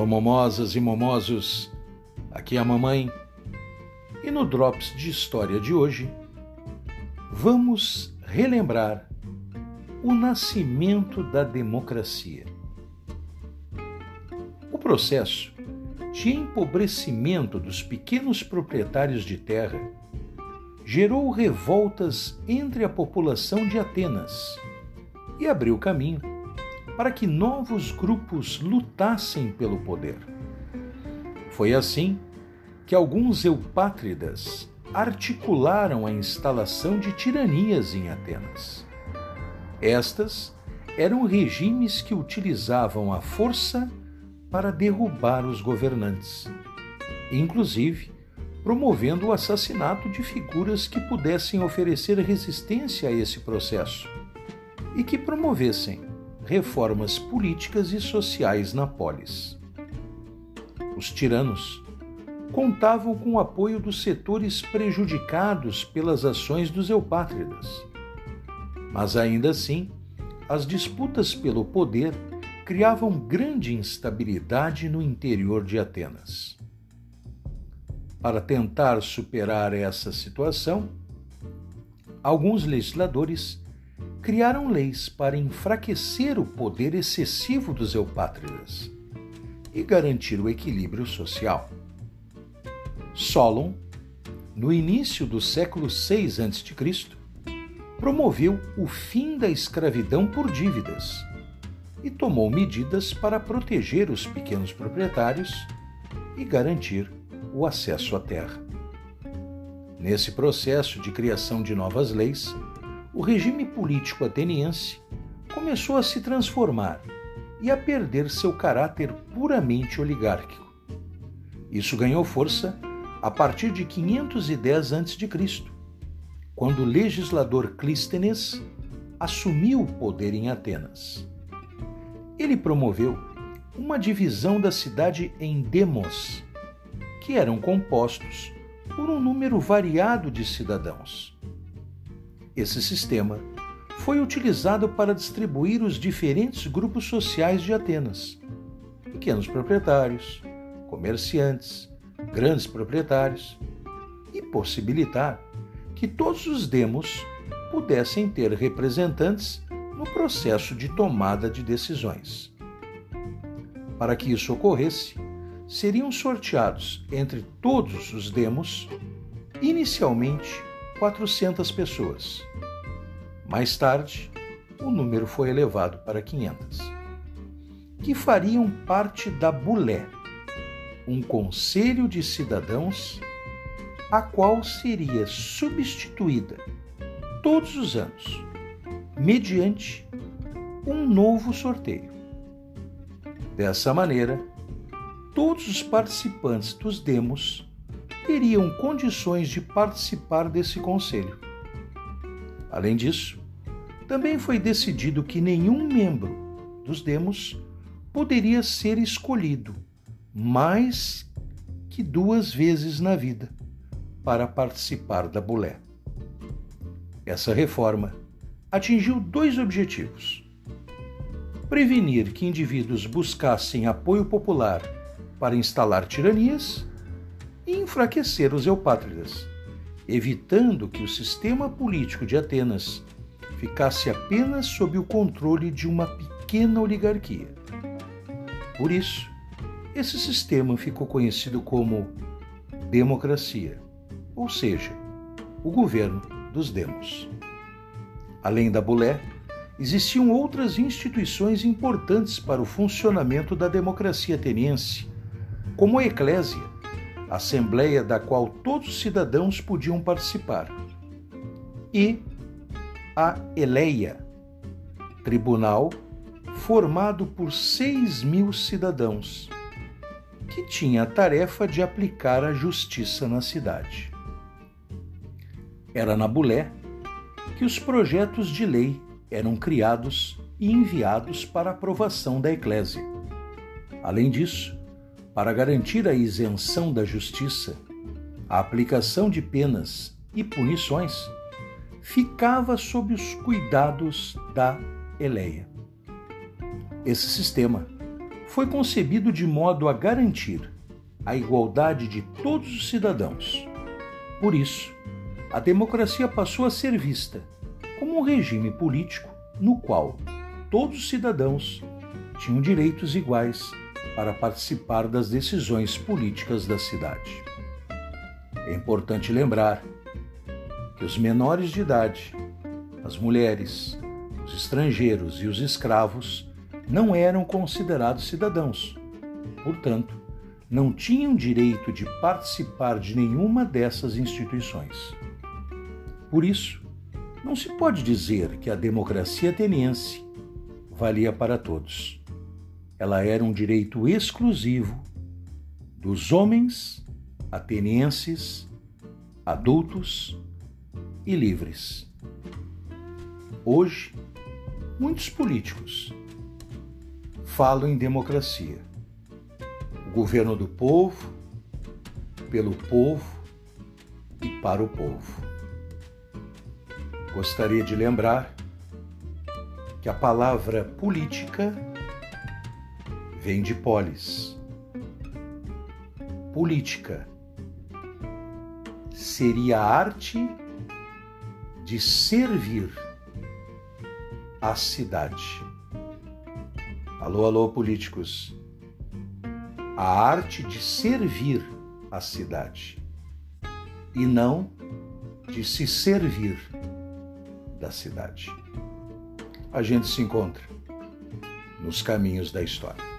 Alô, momosas e momosos, aqui é a mamãe. E no Drops de História de hoje, vamos relembrar o nascimento da democracia. O processo de empobrecimento dos pequenos proprietários de terra gerou revoltas entre a população de Atenas e abriu caminho para que novos grupos lutassem pelo poder. Foi assim que alguns eupátridas articularam a instalação de tiranias em Atenas. Estas eram regimes que utilizavam a força para derrubar os governantes, inclusive promovendo o assassinato de figuras que pudessem oferecer resistência a esse processo e que promovessem reformas políticas e sociais na polis. Os tiranos contavam com o apoio dos setores prejudicados pelas ações dos eupátridas. Mas ainda assim, as disputas pelo poder criavam grande instabilidade no interior de Atenas. Para tentar superar essa situação, alguns legisladores criaram leis para enfraquecer o poder excessivo dos eupátridas e garantir o equilíbrio social. Solon, no início do século VI a.C., promoveu o fim da escravidão por dívidas e tomou medidas para proteger os pequenos proprietários e garantir o acesso à terra. Nesse processo de criação de novas leis, o regime político ateniense começou a se transformar e a perder seu caráter puramente oligárquico. Isso ganhou força a partir de 510 a.C., quando o legislador Clístenes assumiu o poder em Atenas. Ele promoveu uma divisão da cidade em demos, que eram compostos por um número variado de cidadãos esse sistema foi utilizado para distribuir os diferentes grupos sociais de Atenas: pequenos proprietários, comerciantes, grandes proprietários, e possibilitar que todos os demos pudessem ter representantes no processo de tomada de decisões. Para que isso ocorresse, seriam sorteados entre todos os demos, inicialmente 400 pessoas. Mais tarde, o número foi elevado para 500, que fariam parte da Bulé, um conselho de cidadãos, a qual seria substituída todos os anos, mediante um novo sorteio. Dessa maneira, todos os participantes dos demos teriam condições de participar desse conselho. Além disso, também foi decidido que nenhum membro dos demos poderia ser escolhido mais que duas vezes na vida para participar da bulé. Essa reforma atingiu dois objetivos: prevenir que indivíduos buscassem apoio popular para instalar tiranias e enfraquecer os eupátridas, evitando que o sistema político de Atenas ficasse apenas sob o controle de uma pequena oligarquia. Por isso, esse sistema ficou conhecido como democracia, ou seja, o governo dos demos. Além da bulé, existiam outras instituições importantes para o funcionamento da democracia ateniense, como a eclésia, assembleia da qual todos os cidadãos podiam participar, e a Eleia, tribunal formado por seis mil cidadãos, que tinha a tarefa de aplicar a justiça na cidade. Era na Bulé que os projetos de lei eram criados e enviados para aprovação da Eclésia. Além disso, para garantir a isenção da justiça, a aplicação de penas e punições ficava sob os cuidados da Eleia. Esse sistema foi concebido de modo a garantir a igualdade de todos os cidadãos. Por isso, a democracia passou a ser vista como um regime político no qual todos os cidadãos tinham direitos iguais para participar das decisões políticas da cidade. É importante lembrar que os menores de idade, as mulheres, os estrangeiros e os escravos não eram considerados cidadãos. Portanto, não tinham direito de participar de nenhuma dessas instituições. Por isso, não se pode dizer que a democracia ateniense valia para todos. Ela era um direito exclusivo dos homens atenienses, adultos e livres. Hoje, muitos políticos falam em democracia. O governo do povo, pelo povo e para o povo. Gostaria de lembrar que a palavra política vem de polis. Política seria a arte de servir a cidade. Alô, alô, políticos. A arte de servir a cidade e não de se servir da cidade. A gente se encontra nos caminhos da história.